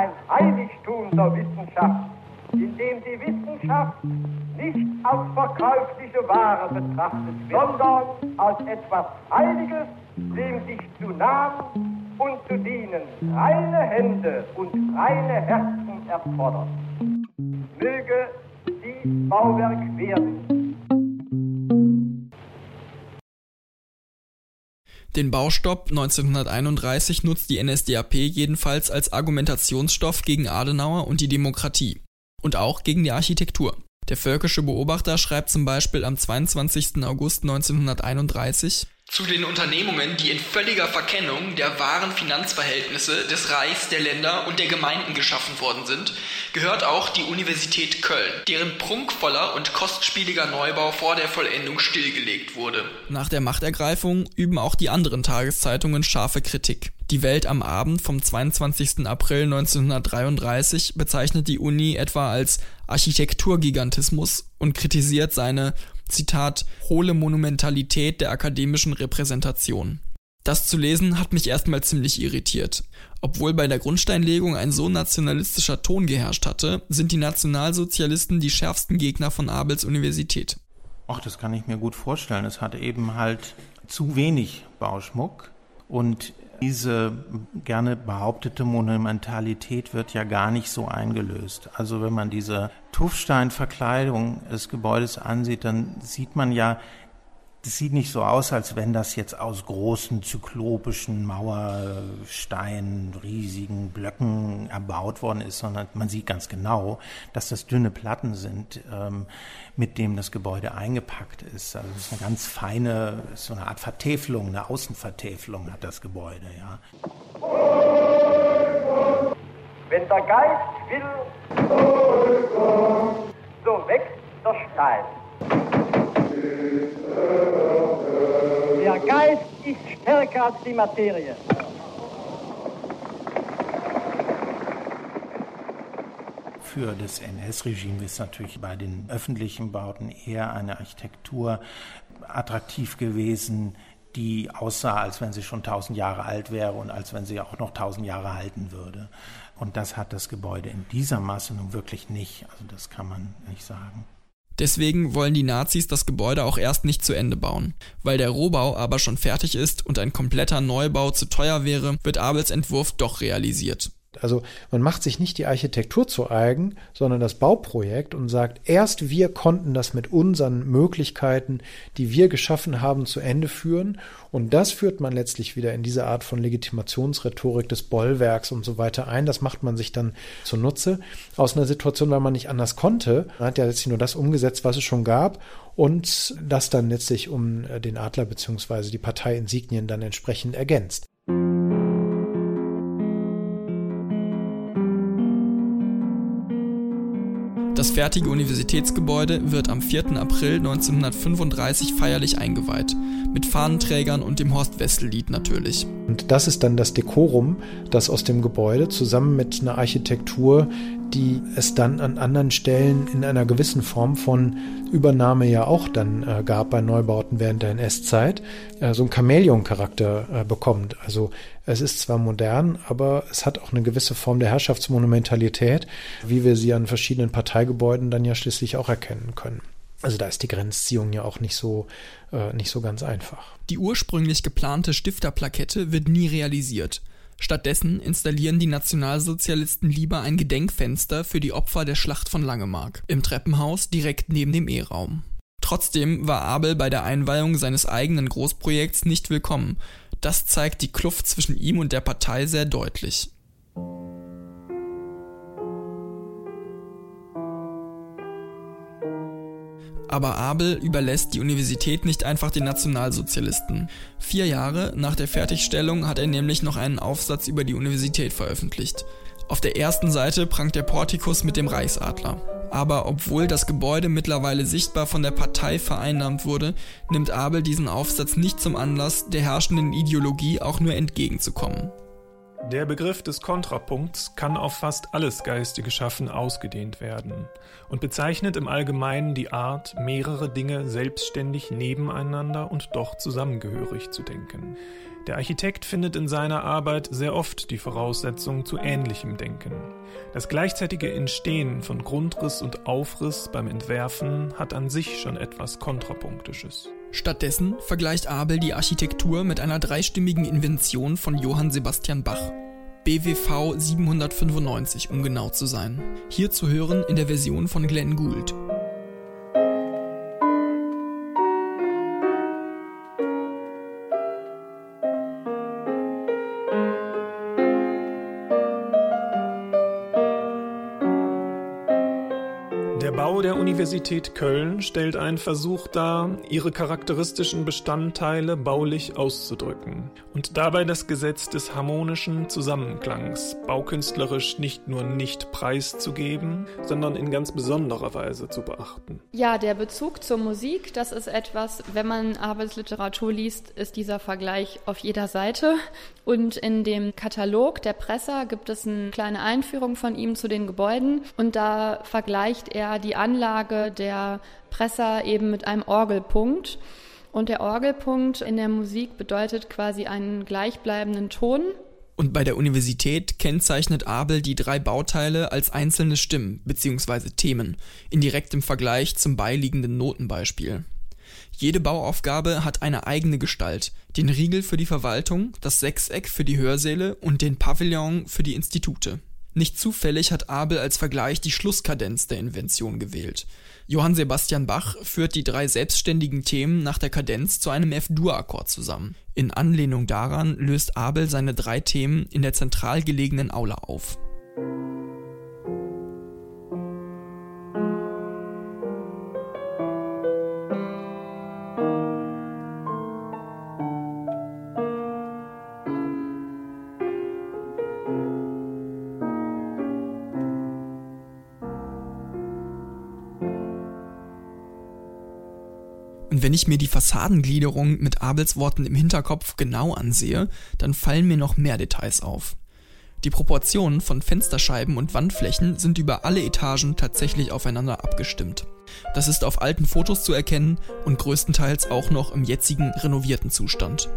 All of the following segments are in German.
ein Heiligtum der Wissenschaft, in dem die Wissenschaft nicht als verkäufliche Ware betrachtet wird, sondern als etwas Heiliges, dem sich zu nahen und zu dienen reine Hände und reine Herzen erfordert. Möge dies Bauwerk werden Den Baustopp 1931 nutzt die NSDAP jedenfalls als Argumentationsstoff gegen Adenauer und die Demokratie. Und auch gegen die Architektur. Der völkische Beobachter schreibt zum Beispiel am 22. August 1931 zu den Unternehmungen, die in völliger Verkennung der wahren Finanzverhältnisse des Reichs, der Länder und der Gemeinden geschaffen worden sind, gehört auch die Universität Köln, deren prunkvoller und kostspieliger Neubau vor der Vollendung stillgelegt wurde. Nach der Machtergreifung üben auch die anderen Tageszeitungen scharfe Kritik. Die Welt am Abend vom 22. April 1933 bezeichnet die Uni etwa als Architekturgigantismus und kritisiert seine Zitat, hohle Monumentalität der akademischen Repräsentation. Das zu lesen hat mich erstmal ziemlich irritiert. Obwohl bei der Grundsteinlegung ein so nationalistischer Ton geherrscht hatte, sind die Nationalsozialisten die schärfsten Gegner von Abels Universität. Ach, das kann ich mir gut vorstellen. Es hat eben halt zu wenig Bauschmuck und diese gerne behauptete Monumentalität wird ja gar nicht so eingelöst. Also wenn man diese Tuffsteinverkleidung des Gebäudes ansieht, dann sieht man ja, das sieht nicht so aus, als wenn das jetzt aus großen zyklopischen Mauersteinen, riesigen Blöcken erbaut worden ist, sondern man sieht ganz genau, dass das dünne Platten sind, ähm, mit dem das Gebäude eingepackt ist. Also es ist eine ganz feine, so eine Art Vertäfelung, eine Außenvertäfelung hat das Gebäude, ja. Wenn der Geist will, so wächst der Stein. Der Geist ist stärker als die Materie. Für das NS-Regime ist natürlich bei den öffentlichen Bauten eher eine Architektur attraktiv gewesen, die aussah, als wenn sie schon tausend Jahre alt wäre und als wenn sie auch noch tausend Jahre halten würde. Und das hat das Gebäude in dieser Masse nun wirklich nicht. Also das kann man nicht sagen. Deswegen wollen die Nazis das Gebäude auch erst nicht zu Ende bauen. Weil der Rohbau aber schon fertig ist und ein kompletter Neubau zu teuer wäre, wird Abels Entwurf doch realisiert. Also man macht sich nicht die Architektur zu eigen, sondern das Bauprojekt und sagt, erst wir konnten das mit unseren Möglichkeiten, die wir geschaffen haben, zu Ende führen. Und das führt man letztlich wieder in diese Art von Legitimationsrhetorik des Bollwerks und so weiter ein. Das macht man sich dann zunutze aus einer Situation, weil man nicht anders konnte. Man hat ja letztlich nur das umgesetzt, was es schon gab und das dann letztlich um den Adler beziehungsweise die Parteiinsignien dann entsprechend ergänzt. Das fertige Universitätsgebäude wird am 4. April 1935 feierlich eingeweiht. Mit Fahnenträgern und dem Horst-Wessel-Lied natürlich. Und das ist dann das Dekorum, das aus dem Gebäude zusammen mit einer Architektur, die es dann an anderen Stellen in einer gewissen Form von Übernahme ja auch dann äh, gab bei Neubauten während der NS-Zeit, äh, so einen Chamäleon-Charakter äh, bekommt. Also es ist zwar modern, aber es hat auch eine gewisse Form der Herrschaftsmonumentalität, wie wir sie an verschiedenen Parteigebäuden dann ja schließlich auch erkennen können. Also da ist die Grenzziehung ja auch nicht so, äh, nicht so ganz einfach. Die ursprünglich geplante Stifterplakette wird nie realisiert. Stattdessen installieren die Nationalsozialisten lieber ein Gedenkfenster für die Opfer der Schlacht von Langemark im Treppenhaus direkt neben dem E-Raum. Trotzdem war Abel bei der Einweihung seines eigenen Großprojekts nicht willkommen. Das zeigt die Kluft zwischen ihm und der Partei sehr deutlich. Aber Abel überlässt die Universität nicht einfach den Nationalsozialisten. Vier Jahre nach der Fertigstellung hat er nämlich noch einen Aufsatz über die Universität veröffentlicht. Auf der ersten Seite prangt der Portikus mit dem Reichsadler. Aber obwohl das Gebäude mittlerweile sichtbar von der Partei vereinnahmt wurde, nimmt Abel diesen Aufsatz nicht zum Anlass, der herrschenden Ideologie auch nur entgegenzukommen. Der Begriff des Kontrapunkts kann auf fast alles geistige Schaffen ausgedehnt werden und bezeichnet im Allgemeinen die Art, mehrere Dinge selbstständig nebeneinander und doch zusammengehörig zu denken. Der Architekt findet in seiner Arbeit sehr oft die Voraussetzung zu ähnlichem Denken. Das gleichzeitige Entstehen von Grundriss und Aufriss beim Entwerfen hat an sich schon etwas Kontrapunktisches. Stattdessen vergleicht Abel die Architektur mit einer dreistimmigen Invention von Johann Sebastian Bach. BWV 795, um genau zu sein. Hier zu hören in der Version von Glenn Gould. Universität Köln stellt einen Versuch dar, ihre charakteristischen Bestandteile baulich auszudrücken und dabei das Gesetz des harmonischen Zusammenklangs baukünstlerisch nicht nur nicht preiszugeben, sondern in ganz besonderer Weise zu beachten. Ja, der Bezug zur Musik, das ist etwas, wenn man Arbeitsliteratur liest, ist dieser Vergleich auf jeder Seite. Und in dem Katalog der Presser gibt es eine kleine Einführung von ihm zu den Gebäuden und da vergleicht er die Anlage Anlage der Presser eben mit einem Orgelpunkt. Und der Orgelpunkt in der Musik bedeutet quasi einen gleichbleibenden Ton. Und bei der Universität kennzeichnet Abel die drei Bauteile als einzelne Stimmen bzw. Themen, in direktem Vergleich zum beiliegenden Notenbeispiel. Jede Bauaufgabe hat eine eigene Gestalt, den Riegel für die Verwaltung, das Sechseck für die Hörsäle und den Pavillon für die Institute. Nicht zufällig hat Abel als Vergleich die Schlusskadenz der Invention gewählt. Johann Sebastian Bach führt die drei selbstständigen Themen nach der Kadenz zu einem F-Dur-Akkord zusammen. In Anlehnung daran löst Abel seine drei Themen in der zentral gelegenen Aula auf. Wenn ich mir die Fassadengliederung mit Abels Worten im Hinterkopf genau ansehe, dann fallen mir noch mehr Details auf. Die Proportionen von Fensterscheiben und Wandflächen sind über alle Etagen tatsächlich aufeinander abgestimmt. Das ist auf alten Fotos zu erkennen und größtenteils auch noch im jetzigen renovierten Zustand.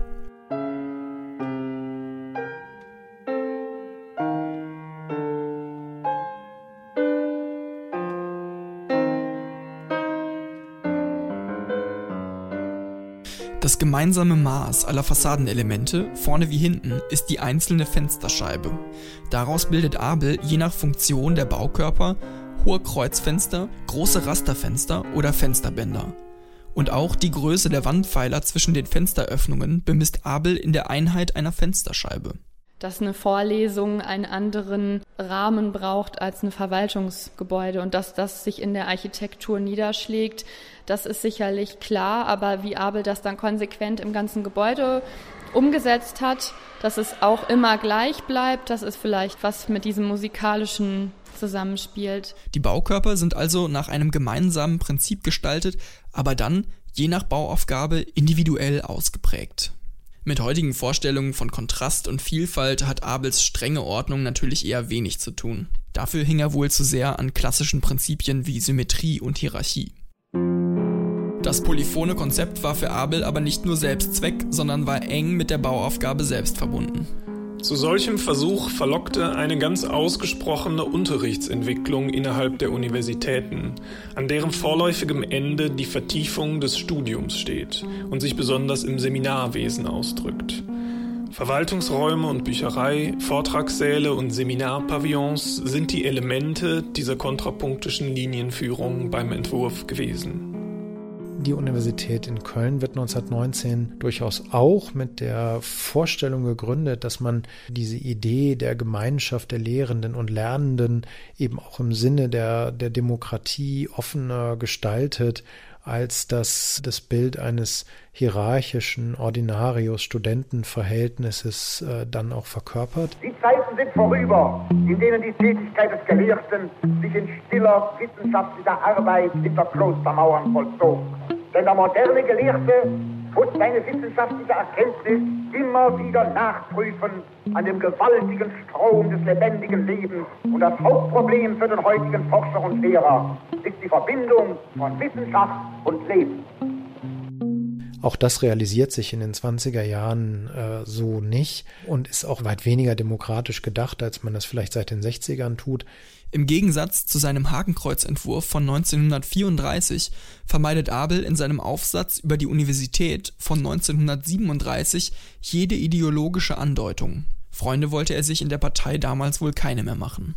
Das gemeinsame Maß aller Fassadenelemente, vorne wie hinten, ist die einzelne Fensterscheibe. Daraus bildet Abel je nach Funktion der Baukörper hohe Kreuzfenster, große Rasterfenster oder Fensterbänder. Und auch die Größe der Wandpfeiler zwischen den Fensteröffnungen bemisst Abel in der Einheit einer Fensterscheibe dass eine Vorlesung einen anderen Rahmen braucht als ein Verwaltungsgebäude und dass das sich in der Architektur niederschlägt, das ist sicherlich klar, aber wie Abel das dann konsequent im ganzen Gebäude umgesetzt hat, dass es auch immer gleich bleibt, das ist vielleicht was mit diesem musikalischen zusammenspielt. Die Baukörper sind also nach einem gemeinsamen Prinzip gestaltet, aber dann je nach Bauaufgabe individuell ausgeprägt. Mit heutigen Vorstellungen von Kontrast und Vielfalt hat Abels strenge Ordnung natürlich eher wenig zu tun. Dafür hing er wohl zu sehr an klassischen Prinzipien wie Symmetrie und Hierarchie. Das polyphone Konzept war für Abel aber nicht nur Selbstzweck, sondern war eng mit der Bauaufgabe selbst verbunden. Zu solchem Versuch verlockte eine ganz ausgesprochene Unterrichtsentwicklung innerhalb der Universitäten, an deren vorläufigem Ende die Vertiefung des Studiums steht und sich besonders im Seminarwesen ausdrückt. Verwaltungsräume und Bücherei, Vortragssäle und Seminarpavillons sind die Elemente dieser kontrapunktischen Linienführung beim Entwurf gewesen. Die Universität in Köln wird 1919 durchaus auch mit der Vorstellung gegründet, dass man diese Idee der Gemeinschaft der Lehrenden und Lernenden eben auch im Sinne der, der Demokratie offener gestaltet als das das Bild eines hierarchischen Ordinarius-Studentenverhältnisses äh, dann auch verkörpert. Die Zeiten sind vorüber, in denen die Tätigkeit des Gelehrten sich in stiller wissenschaftlicher Arbeit hinter Klostermauern vollzog. Denn der moderne Gelehrte muss seine wissenschaftliche Erkenntnis immer wieder nachprüfen an dem gewaltigen Strom des lebendigen Lebens. Und das Hauptproblem für den heutigen Forscher und Lehrer ist die Verbindung von Wissenschaft und Leben. Auch das realisiert sich in den 20er Jahren äh, so nicht und ist auch weit weniger demokratisch gedacht, als man das vielleicht seit den 60ern tut. Im Gegensatz zu seinem Hakenkreuzentwurf von 1934 vermeidet Abel in seinem Aufsatz über die Universität von 1937 jede ideologische Andeutung. Freunde wollte er sich in der Partei damals wohl keine mehr machen.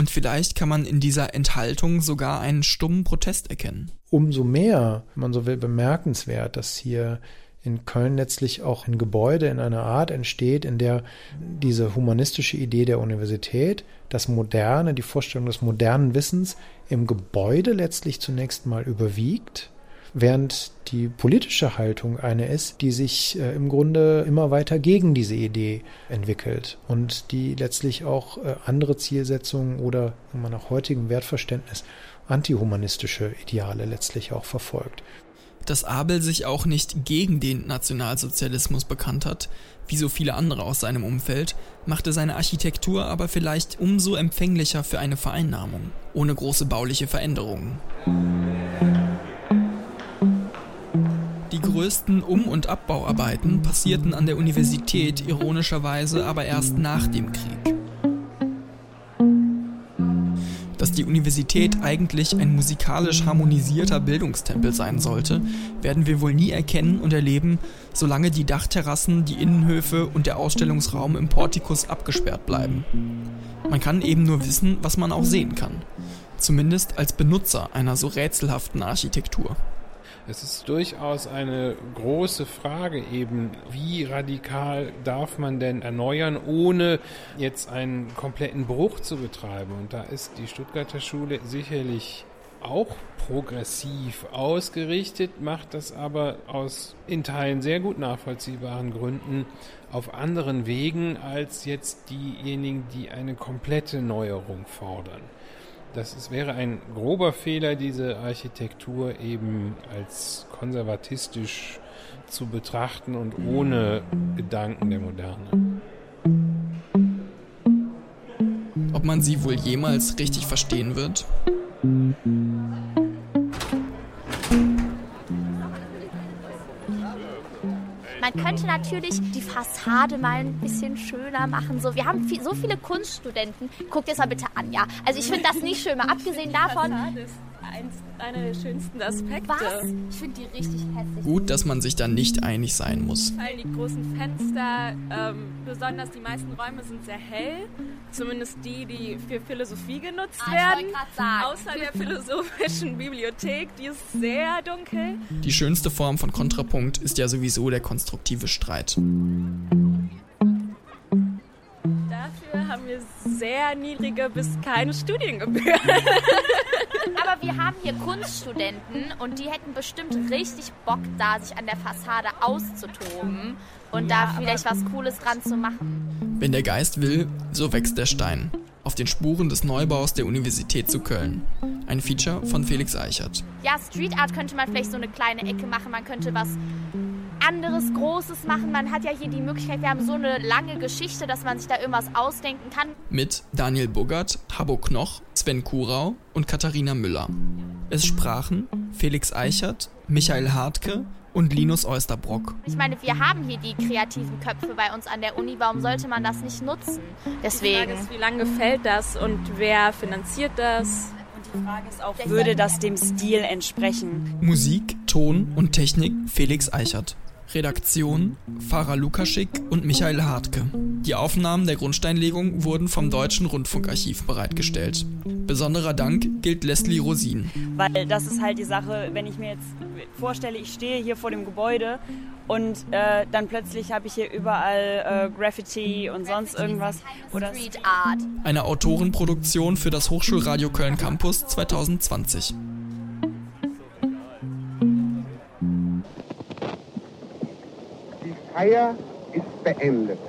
Und vielleicht kann man in dieser Enthaltung sogar einen stummen Protest erkennen. Umso mehr, wenn man so will, bemerkenswert, dass hier in Köln letztlich auch ein Gebäude in einer Art entsteht, in der diese humanistische Idee der Universität, das Moderne, die Vorstellung des modernen Wissens im Gebäude letztlich zunächst mal überwiegt während die politische Haltung eine ist, die sich äh, im Grunde immer weiter gegen diese Idee entwickelt und die letztlich auch äh, andere Zielsetzungen oder nach heutigem Wertverständnis antihumanistische Ideale letztlich auch verfolgt. Dass Abel sich auch nicht gegen den Nationalsozialismus bekannt hat, wie so viele andere aus seinem Umfeld, machte seine Architektur aber vielleicht umso empfänglicher für eine Vereinnahmung, ohne große bauliche Veränderungen. Größten Um- und Abbauarbeiten passierten an der Universität ironischerweise aber erst nach dem Krieg. Dass die Universität eigentlich ein musikalisch harmonisierter Bildungstempel sein sollte, werden wir wohl nie erkennen und erleben, solange die Dachterrassen, die Innenhöfe und der Ausstellungsraum im Portikus abgesperrt bleiben. Man kann eben nur wissen, was man auch sehen kann. Zumindest als Benutzer einer so rätselhaften Architektur. Es ist durchaus eine große Frage eben, wie radikal darf man denn erneuern, ohne jetzt einen kompletten Bruch zu betreiben. Und da ist die Stuttgarter Schule sicherlich auch progressiv ausgerichtet, macht das aber aus in Teilen sehr gut nachvollziehbaren Gründen auf anderen Wegen als jetzt diejenigen, die eine komplette Neuerung fordern. Das ist, wäre ein grober Fehler, diese Architektur eben als konservatistisch zu betrachten und ohne Gedanken der Moderne. Ob man sie wohl jemals richtig verstehen wird? Man könnte natürlich die Fassade mal ein bisschen schöner machen. So, wir haben viel, so viele Kunststudenten. Guckt jetzt mal bitte an, ja. Also ich finde das nicht schön, mal abgesehen davon. Eins, einer der schönsten Aspekte. Was? Ich finde die richtig hässlich. Gut, dass man sich dann nicht einig sein muss. Vor allem die großen Fenster, ähm, besonders die meisten Räume sind sehr hell. Zumindest die, die für Philosophie genutzt Ah, werden. sagen. Außer der philosophischen Bibliothek, die ist sehr dunkel. Die schönste Form von Kontrapunkt ist ja sowieso der konstruktive Streit. Dafür haben wir sehr niedrige bis keine Studiengebühren. Aber wir haben hier Kunststudenten und die hätten bestimmt richtig Bock da, sich an der Fassade auszutoben und da vielleicht was Cooles dran zu machen. Wenn der Geist will, so wächst der Stein. Auf den Spuren des Neubaus der Universität zu Köln. Ein Feature von Felix Eichert. Ja, Street Art könnte man vielleicht so eine kleine Ecke machen. Man könnte was anderes, Großes machen. Man hat ja hier die Möglichkeit, wir haben so eine lange Geschichte, dass man sich da irgendwas ausdenken kann. Mit Daniel Buggert, Habbo Knoch, Sven Kurau und Katharina Müller. Es sprachen Felix Eichert, Michael Hartke und Linus Oysterbrock. Ich meine, wir haben hier die kreativen Köpfe bei uns an der Uni. Warum sollte man das nicht nutzen? Die Frage Deswegen. ist, wie lange gefällt das und wer finanziert das? Die Frage ist auch, würde das dem Stil entsprechen? Musik, Ton und Technik Felix Eichert. Redaktion Farah Lukaschik und Michael Hartke. Die Aufnahmen der Grundsteinlegung wurden vom Deutschen Rundfunkarchiv bereitgestellt. Besonderer Dank gilt Leslie Rosin. Weil das ist halt die Sache, wenn ich mir jetzt vorstelle, ich stehe hier vor dem Gebäude und äh, dann plötzlich habe ich hier überall äh, Graffiti und sonst irgendwas. Oder Street Art. Eine Autorenproduktion für das Hochschulradio Köln Campus 2020. Die Feier ist beendet.